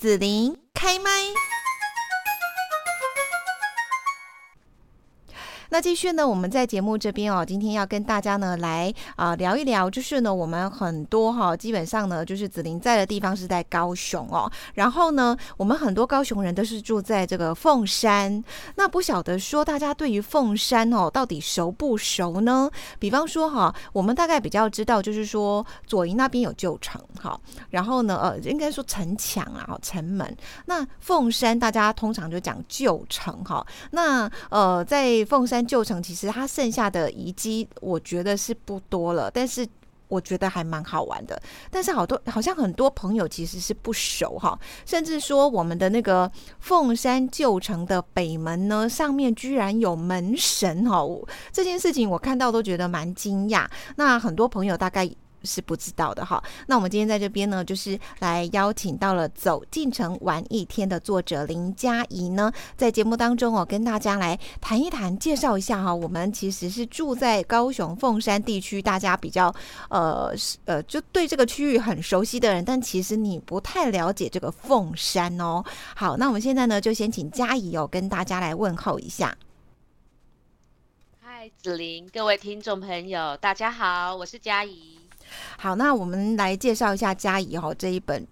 子琳开麦。那继续呢，我们在节目这边哦，今天要跟大家呢来啊聊一聊，就是呢我们很多哈，基本上呢就是子琳在的地方是在高雄哦，然后呢我们很多高雄人都是住在这个凤山，那不晓得说大家对于凤山哦到底熟不熟呢？比方说哈，我们大概比较知道就是说左营那边有旧城哈，然后呢呃应该说城墙啊城门，那凤山大家通常就讲旧城哈，那呃在凤山。旧城其实它剩下的遗迹，我觉得是不多了，但是我觉得还蛮好玩的。但是好多好像很多朋友其实是不熟哈，甚至说我们的那个凤山旧城的北门呢，上面居然有门神哈，这件事情我看到都觉得蛮惊讶。那很多朋友大概。是不知道的哈。那我们今天在这边呢，就是来邀请到了《走进城玩一天》的作者林佳怡呢，在节目当中哦，跟大家来谈一谈，介绍一下哈。我们其实是住在高雄凤山地区，大家比较呃呃，就对这个区域很熟悉的人，但其实你不太了解这个凤山哦。好，那我们现在呢，就先请佳怡哦，跟大家来问候一下。嗨，子琳，各位听众朋友，大家好，我是佳怡。好，那我们来介绍一下嘉怡哈这一本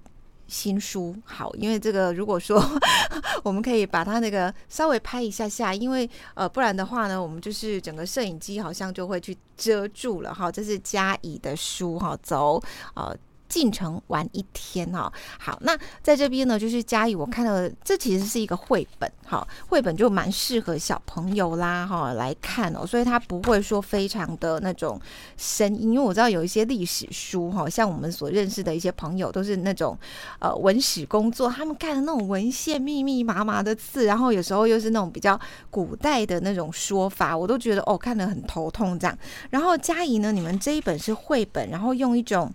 新书。好，因为这个如果说 我们可以把它那个稍微拍一下下，因为呃不然的话呢，我们就是整个摄影机好像就会去遮住了哈。这是嘉怡的书哈，走啊。进城玩一天哦。好，那在这边呢，就是嘉义，我看到这其实是一个绘本，哈，绘本就蛮适合小朋友啦，哈，来看哦，所以它不会说非常的那种声音，因为我知道有一些历史书，哈，像我们所认识的一些朋友都是那种呃文史工作，他们看的那种文献密密麻麻的字，然后有时候又是那种比较古代的那种说法，我都觉得哦看得很头痛这样。然后嘉怡呢，你们这一本是绘本，然后用一种。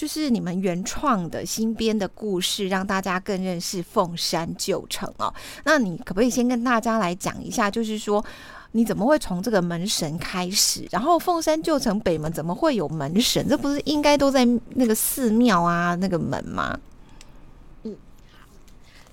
就是你们原创的新编的故事，让大家更认识凤山旧城哦。那你可不可以先跟大家来讲一下，就是说你怎么会从这个门神开始？然后凤山旧城北门怎么会有门神？这不是应该都在那个寺庙啊那个门吗？嗯，好，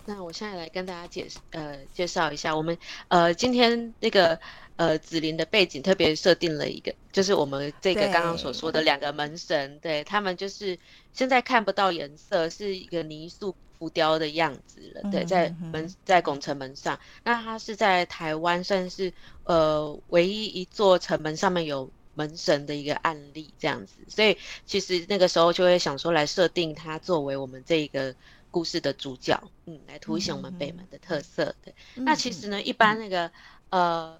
那我现在来跟大家介呃介绍一下，我们呃今天那个。呃，紫菱的背景特别设定了一个，就是我们这个刚刚所说的两个门神，对他们就是现在看不到颜色，是一个泥塑浮雕的样子了。对，在门在拱城门上，那它是在台湾算是呃唯一一座城门上面有门神的一个案例这样子，所以其实那个时候就会想说来设定它作为我们这一个故事的主角，嗯，来凸显我们北门的特色。对，那其实呢，一般那个呃。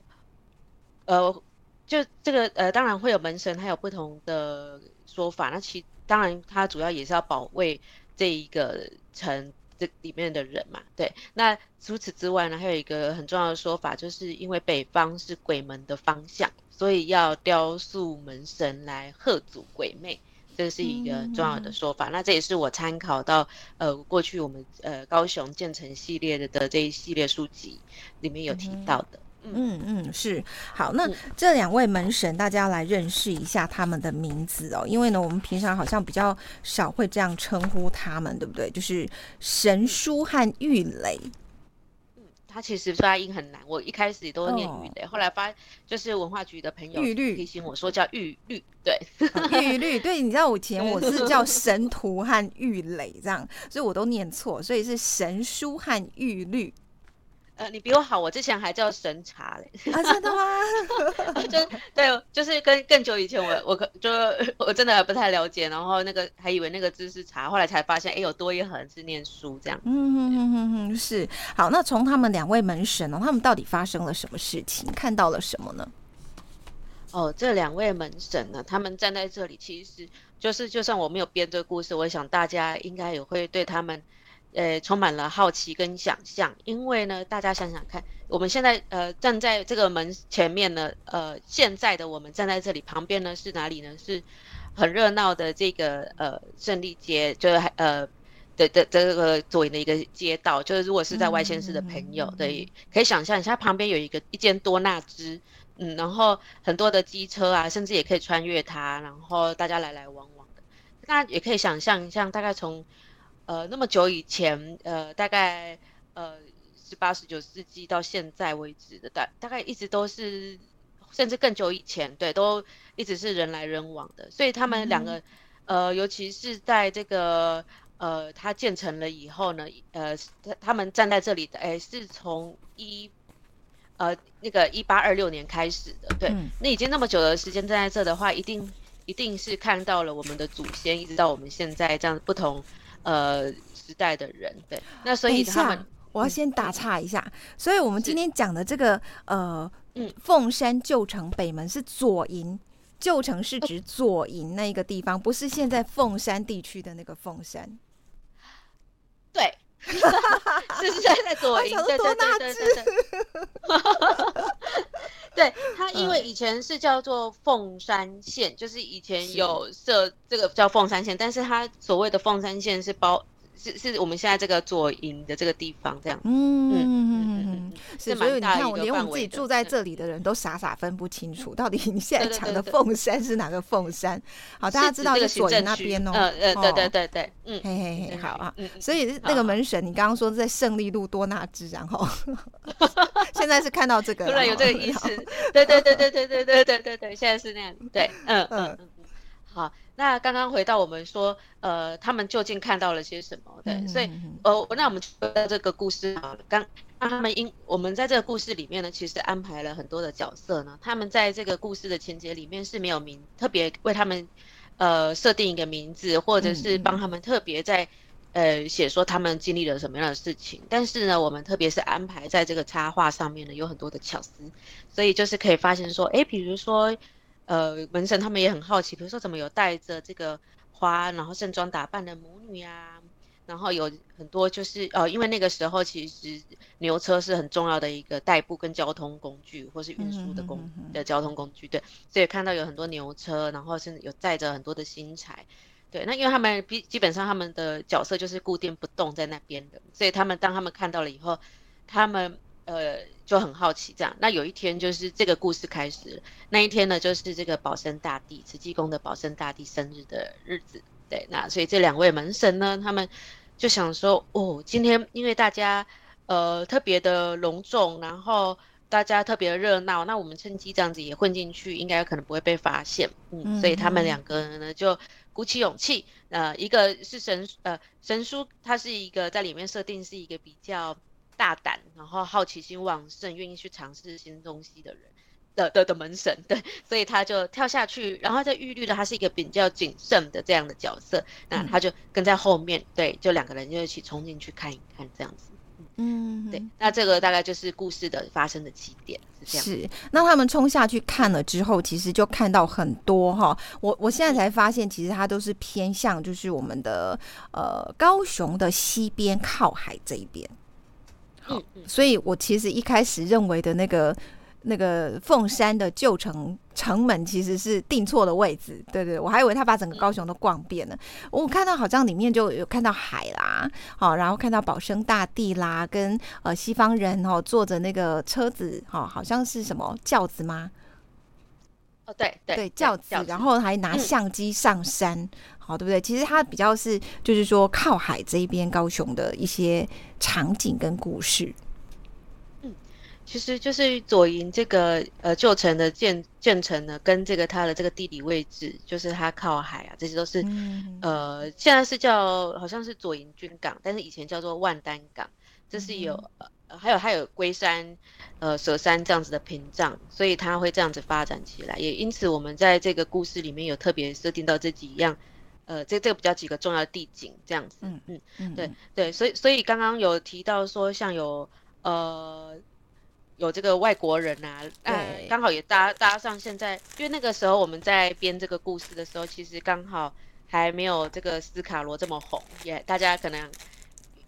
呃，就这个呃，当然会有门神，还有不同的说法。那其当然，它主要也是要保卫这一个城这里面的人嘛。对，那除此之外呢，还有一个很重要的说法，就是因为北方是鬼门的方向，所以要雕塑门神来贺阻鬼魅，这是一个重要的说法。那这也是我参考到呃过去我们呃高雄建成系列的的这一系列书籍里面有提到的。嗯嗯是好，那这两位门神，大家来认识一下他们的名字哦。因为呢，我们平常好像比较少会这样称呼他们，对不对？就是神书和玉雷。嗯，他其实发音很难，我一开始都念玉雷，后来发就是文化局的朋友玉律提醒我说叫玉律，对玉律，对，你知道我以前我是叫神图和玉雷这样，所以我都念错，所以是神书和玉律。呃，你比我好，我之前还叫神茶嘞。啊，真的吗？就对，就是跟更久以前，我我可就我真的不太了解，然后那个还以为那个字是茶，后来才发现，哎，有多一横是念书这样。嗯嗯嗯嗯嗯，是。好，那从他们两位门神呢，他们到底发生了什么事情？看到了什么呢？哦，这两位门神呢，他们站在这里，其实就是，就算我没有编这个故事，我想大家应该也会对他们。呃，充满了好奇跟想象，因为呢，大家想想看，我们现在呃站在这个门前面呢，呃，现在的我们站在这里，旁边呢是哪里呢？是很热闹的这个呃胜利街，就是呃的的这个左营的一个街道，就是如果是在外县市的朋友，对，可以想象一下，旁边有一个一间多纳兹，嗯，然后很多的机车啊，甚至也可以穿越它，然后大家来来往往的，那也可以想象一下，大概从呃那么久以前，呃大概呃十八十九世纪到现在为止的大大概一直都是，甚至更久以前，对，都一直是人来人往的。所以他们两个，呃，尤其是在这个呃它建成了以后呢，呃他他们站在这里的，哎，是从一。呃，那个一八二六年开始的，对，那已经那么久的时间站在这的话，一定一定是看到了我们的祖先，一直到我们现在这样不同呃时代的人，对。那所以他们，我要先打岔一下，所以我们今天讲的这个呃，嗯，凤山旧城北门是左营，旧城是指左营那一个地方，不是现在凤山地区的那个凤山，对。是是在在左营，对对对对对。对它，因为以前是叫做凤山县，就是以前有设这个叫凤山县，但是它所谓的凤山县是包。是是我们现在这个左营的这个地方这样，嗯嗯嗯嗯，是所以你看，我连我们自己住在这里的人都傻傻分不清楚，到底你现在讲的凤山是哪个凤山？好，大家知道是左营那边哦，呃呃，对对对对，嗯，嘿嘿嘿，好啊，所以那个门神，你刚刚说在胜利路多纳兹，然后 现在是看到这个，突然有这个意思，对对对对对对对对对对，现在是那样，对，嗯嗯嗯。好，那刚刚回到我们说，呃，他们究竟看到了些什么？对，所以，呃，那我们这个故事啊，刚那他们因我们在这个故事里面呢，其实安排了很多的角色呢，他们在这个故事的情节里面是没有名，特别为他们呃设定一个名字，或者是帮他们特别在呃写说他们经历了什么样的事情。但是呢，我们特别是安排在这个插画上面呢，有很多的巧思，所以就是可以发现说，哎，比如说。呃，门神他们也很好奇，比如说怎么有带着这个花，然后盛装打扮的母女啊，然后有很多就是呃，因为那个时候其实牛车是很重要的一个代步跟交通工具，或是运输的工的交通工具，对，所以看到有很多牛车，然后甚至有载着很多的新材，对，那因为他们基基本上他们的角色就是固定不动在那边的，所以他们当他们看到了以后，他们。呃，就很好奇这样。那有一天，就是这个故事开始，那一天呢，就是这个保生大帝慈济宫的保生大帝生日的日子。对，那所以这两位门神呢，他们就想说，哦，今天因为大家呃特别的隆重，然后大家特别的热闹，那我们趁机这样子也混进去，应该可能不会被发现。嗯，所以他们两个人呢就鼓起勇气，呃，一个是神呃神书，他是一个在里面设定是一个比较。大胆，然后好奇心旺盛，愿意去尝试新东西的人的的的门神，对，所以他就跳下去，然后在玉律的他是一个比较谨慎的这样的角色，那他就跟在后面，对，就两个人就一起冲进去看一看这样子，嗯，对，那这个大概就是故事的发生的起点是这样，是，那他们冲下去看了之后，其实就看到很多哈，我我现在才发现，其实它都是偏向就是我们的呃高雄的西边靠海这一边。好，所以我其实一开始认为的那个那个凤山的旧城城门其实是定错了位置，对对，我还以为他把整个高雄都逛遍了。我看到好像里面就有看到海啦，好，然后看到保生大帝啦，跟呃西方人哦坐着那个车子，哈，好像是什么轿子吗？哦，对对，轿子，然后还拿相机上山。好，对不对？其实它比较是，就是说靠海这一边高雄的一些场景跟故事。嗯，其实就是左营这个呃旧城的建建成呢，跟这个它的这个地理位置，就是它靠海啊，这些都是呃现在是叫好像是左营军港，但是以前叫做万丹港，这是有呃还有还有龟山呃蛇山这样子的屏障，所以它会这样子发展起来。也因此，我们在这个故事里面有特别设定到这几样。呃，这这个比较几个重要的地景这样子，嗯嗯嗯，对对，所以所以刚刚有提到说，像有呃有这个外国人啊，哎，刚好也搭搭上现在，因为那个时候我们在编这个故事的时候，其实刚好还没有这个斯卡罗这么红，也大家可能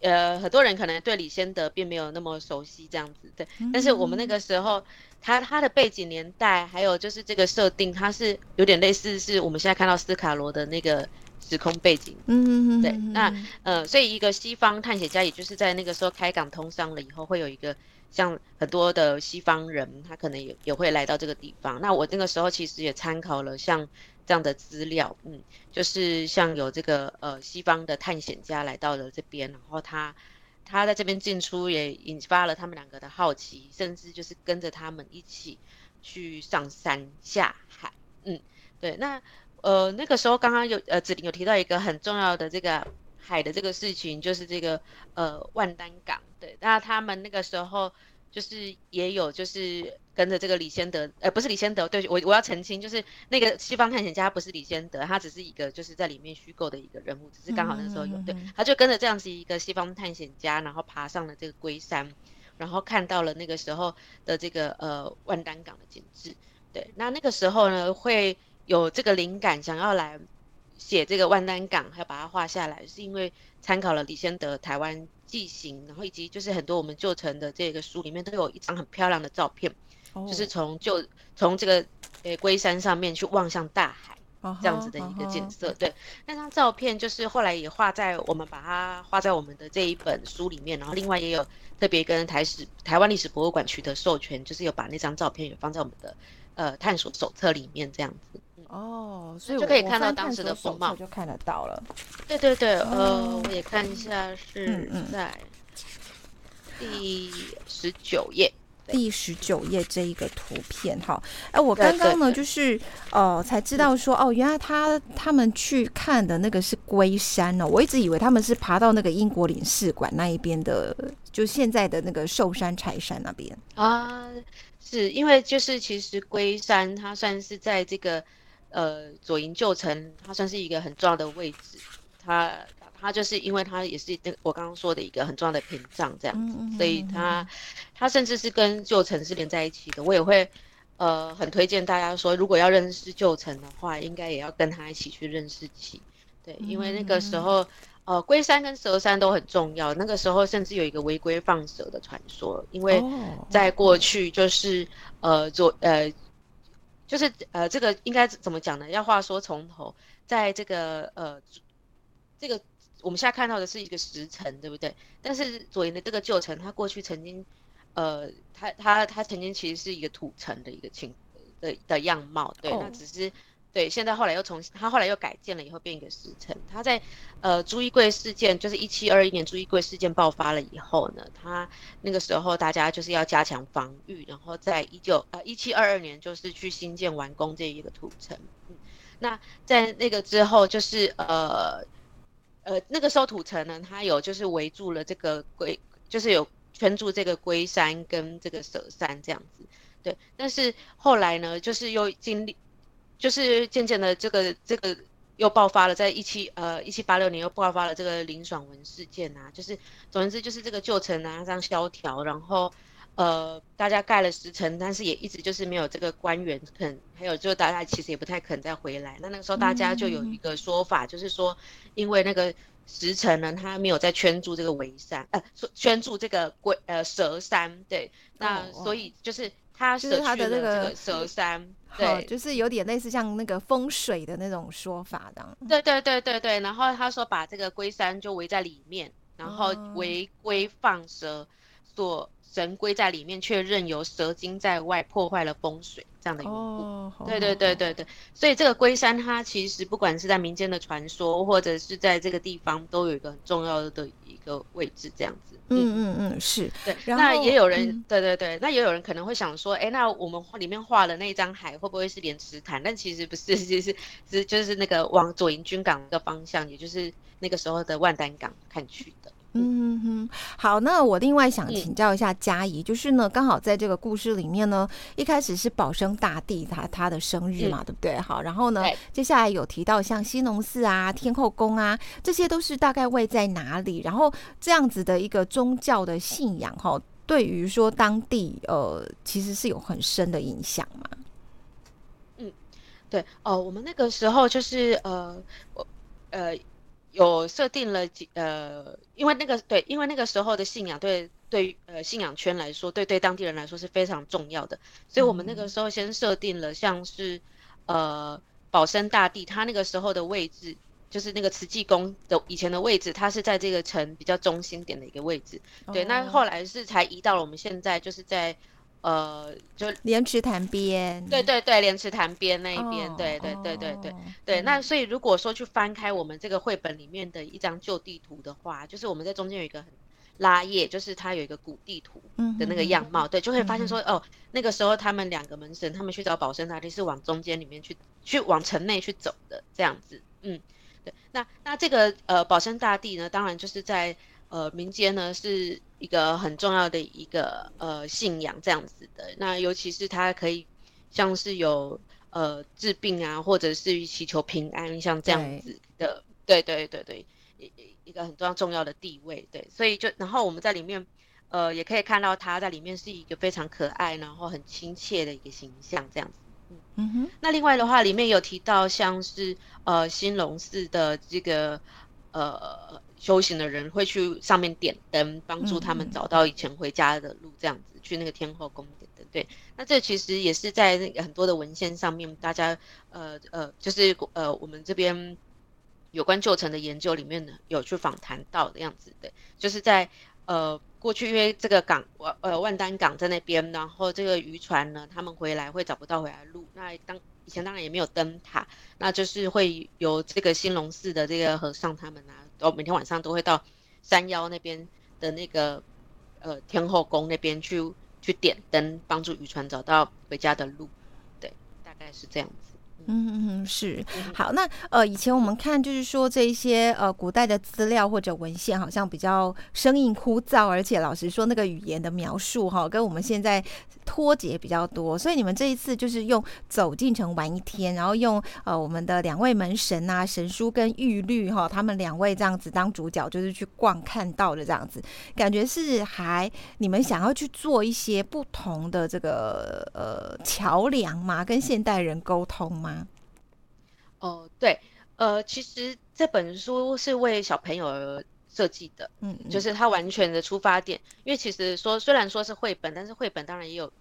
呃很多人可能对李先德并没有那么熟悉这样子，对，但是我们那个时候他他的背景年代，还有就是这个设定，它是有点类似是我们现在看到斯卡罗的那个。时空背景，嗯，对，那呃，所以一个西方探险家，也就是在那个时候开港通商了以后，会有一个像很多的西方人，他可能也也会来到这个地方。那我那个时候其实也参考了像这样的资料，嗯，就是像有这个呃西方的探险家来到了这边，然后他他在这边进出也引发了他们两个的好奇，甚至就是跟着他们一起去上山下海，嗯，对，那呃那个时候刚刚有呃子林有提到一个很重要的这个海的这个事情，就是这个呃万丹港，对，那他们那个时候。就是也有，就是跟着这个李先德，呃，不是李先德，对我我要澄清，就是那个西方探险家不是李先德，他只是一个就是在里面虚构的一个人物，只是刚好那时候有，对，他就跟着这样子一个西方探险家，然后爬上了这个龟山，然后看到了那个时候的这个呃万丹港的景致，对，那那个时候呢会有这个灵感，想要来写这个万丹港，还要把它画下来，是因为参考了李先德台湾。记行，然后以及就是很多我们旧城的这个书里面都有一张很漂亮的照片，就是从旧从这个诶龟山上面去望向大海这样子的一个景色。对，那张照片就是后来也画在我们把它画在我们的这一本书里面，然后另外也有特别跟台史台湾历史博物馆取得授权，就是有把那张照片也放在我们的呃探索手册里面这样子。哦，所以就可以看到当时的风貌，就看得到了。对对对，呃，我也看一下是在第十九页，第十九页这一个图片哈。哎，我刚刚呢就是哦才知道说哦，原来他他们去看的那个是龟山哦，我一直以为他们是爬到那个英国领事馆那一边的，就现在的那个寿山柴山那边啊。是因为就是其实龟山它算是在这个。呃，左营旧城，它算是一个很重要的位置。它它就是因为它也是那我刚刚说的一个很重要的屏障这样子，所以它它甚至是跟旧城是连在一起的。我也会呃很推荐大家说，如果要认识旧城的话，应该也要跟他一起去认识起。对，因为那个时候呃龟山跟蛇山都很重要。那个时候甚至有一个违规放蛇的传说，因为在过去就是呃左呃。就是呃，这个应该怎么讲呢？要话说从头，在这个呃，这个我们现在看到的是一个石城，对不对？但是左营的这个旧城，它过去曾经，呃，它它它曾经其实是一个土城的一个情的的样貌，对，那只是。对，现在后来又重新，他后来又改建了以后变一个石城。他在呃朱一贵事件，就是一七二一年朱一贵事件爆发了以后呢，他那个时候大家就是要加强防御，然后在一九呃一七二二年就是去新建完工这一个土城。嗯，那在那个之后就是呃呃那个时候土城呢，它有就是围住了这个龟，就是有圈住这个龟山跟这个蛇山这样子。对，但是后来呢，就是又经历。就是渐渐的，这个这个又爆发了，在一七呃一七八六年又爆发了这个林爽文事件啊，就是总之就是这个旧城啊这样萧条，然后呃大家盖了石城，但是也一直就是没有这个官员肯，还有就大家其实也不太肯再回来。那那个时候大家就有一个说法，就是说因为那个石城呢，它没有在圈住这个围山，呃圈住这个龟呃蛇山，对，那所以就是。他舍去了这个蛇山，对，就是有点类似像那个风水的那种说法的。对对对对对，然后他说把这个龟山就围在里面，然后围龟放蛇，所神龟在里面，却任由蛇精在外破坏了风水这样的缘故。对对对对对，所以这个龟山它其实不管是在民间的传说，或者是在这个地方，都有一个很重要的一个位置这样子。嗯嗯嗯，是对。那也有人，对对对，那也有人可能会想说，哎，那我们里面画的那张海会不会是莲池潭？但其实不是，其实是就是那个往左营军港的方向，也就是那个时候的万丹港看去的。嗯哼，好，那我另外想请教一下嘉怡，就是呢，刚好在这个故事里面呢，一开始是保生大帝他他的生日嘛，对不对？好，然后呢，接下来有提到像西农寺啊、天后宫啊，这些都是大概位在哪里？然后这样子的一个宗教的信仰，哈，对于说当地呃，其实是有很深的影响嘛？嗯，对，哦，我们那个时候就是呃，我呃。有设定了几呃，因为那个对，因为那个时候的信仰对对呃信仰圈来说，对对当地人来说是非常重要的，所以我们那个时候先设定了像是呃保生大帝，他那个时候的位置就是那个慈济宫的以前的位置，它是在这个城比较中心点的一个位置，对，那后来是才移到了我们现在就是在呃，就莲池潭边，对对对，莲池潭边那一边，对对对对对对。那所以如果说去翻开我们这个绘本里面的一张旧地图的话，就是我们在中间有一个很拉页，就是它有一个古地图的那个样貌，对，就会发现说，哦，那个时候他们两个门神他们去找保生大帝是往中间里面去，去往城内去走的这样子，嗯，对。那那这个呃保生大帝呢，当然就是在。呃，民间呢是一个很重要的一个呃信仰这样子的，那尤其是它可以像是有呃治病啊，或者是祈求平安，像这样子的，对对对对，一一个很重要重要的地位，对，所以就然后我们在里面呃也可以看到它在里面是一个非常可爱，然后很亲切的一个形象这样子，嗯哼。那另外的话，里面有提到像是呃兴隆寺的这个呃。修行的人会去上面点灯，帮助他们找到以前回家的路，这样子去那个天后宫点灯。对，那这其实也是在那个很多的文献上面，大家呃呃，就是呃我们这边有关旧城的研究里面呢，有去访谈到的样子的，就是在呃过去因为这个港呃万丹港在那边，然后这个渔船呢，他们回来会找不到回来路，那当以前当然也没有灯塔，那就是会有这个兴隆寺的这个和尚他们啊。都每天晚上都会到山腰那边的那个呃天后宫那边去去点灯，帮助渔船找到回家的路。对，大概是这样子。嗯嗯是好。那呃，以前我们看就是说这一些呃古代的资料或者文献，好像比较生硬枯燥，而且老实说，那个语言的描述哈，跟我们现在脱节比较多。所以你们这一次就是用走进城玩一天，然后用呃我们的两位门神啊，神书跟玉律哈，他们两位这样子当主角，就是去逛看到的这样子，感觉是还你们想要去做一些不同的这个呃桥梁嘛，跟现代人沟通吗？哦，对，呃，其实这本书是为小朋友而设计的，嗯，就是它完全的出发点，因为其实说虽然说是绘本，但是绘本当然也有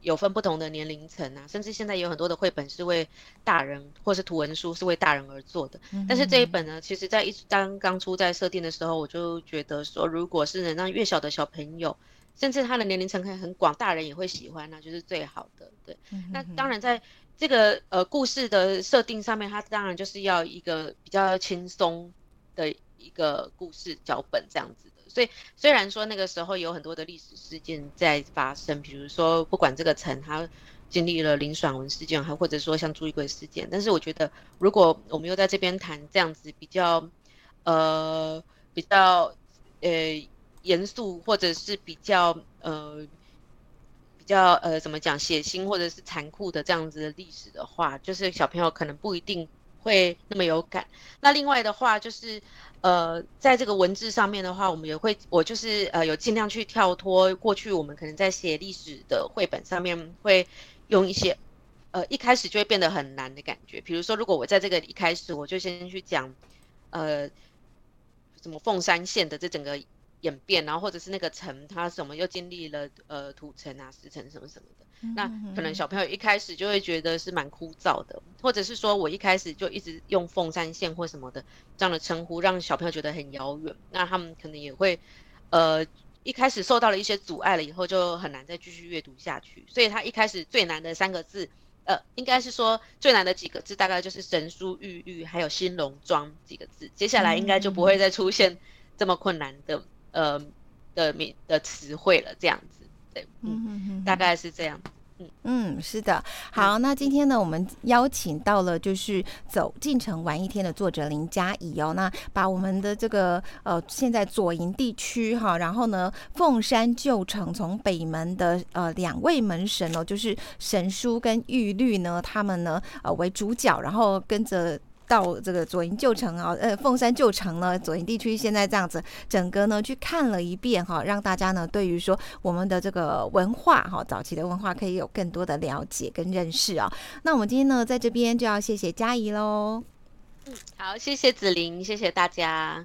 有分不同的年龄层啊，甚至现在有很多的绘本是为大人，或是图文书是为大人而做的，但是这一本呢，其实在一刚刚出在设定的时候，我就觉得说，如果是能让越小的小朋友，甚至他的年龄层可以很广，大人也会喜欢，那就是最好的，对，那当然在。这个呃故事的设定上面，它当然就是要一个比较轻松的一个故事脚本这样子的。所以虽然说那个时候有很多的历史事件在发生，比如说不管这个城它经历了林爽文事件，还或者说像朱一贵事件，但是我觉得如果我们又在这边谈这样子比较呃比较呃严肃或者是比较呃。比较呃，怎么讲血腥或者是残酷的这样子的历史的话，就是小朋友可能不一定会那么有感。那另外的话，就是呃，在这个文字上面的话，我们也会，我就是呃，有尽量去跳脱过去我们可能在写历史的绘本上面会用一些呃，一开始就会变得很难的感觉。比如说，如果我在这个一开始我就先去讲呃，什么凤山县的这整个。演变，然后或者是那个城，它什么又经历了呃土城啊、石城什么什么的，那可能小朋友一开始就会觉得是蛮枯燥的，或者是说我一开始就一直用凤山县或什么的这样的称呼，让小朋友觉得很遥远，那他们可能也会呃一开始受到了一些阻碍了，以后就很难再继续阅读下去。所以他一开始最难的三个字，呃，应该是说最难的几个字，大概就是神书玉玉还有新农庄几个字，接下来应该就不会再出现这么困难的。呃的名的词汇了，这样子，对，嗯，嗯嗯大概是这样，嗯。嗯，是的，好，那今天呢，我们邀请到了就是走进城玩一天的作者林佳怡哦，那把我们的这个呃现在左营地区哈，然后呢凤山旧城从北门的呃两位门神哦，就是神书跟玉律呢，他们呢呃为主角，然后跟着。到这个左营旧城啊，呃，凤山旧城呢，左营地区现在这样子，整个呢去看了一遍哈，让大家呢对于说我们的这个文化哈，早期的文化可以有更多的了解跟认识啊。那我们今天呢在这边就要谢谢嘉怡喽。嗯，好，谢谢子琳，谢谢大家。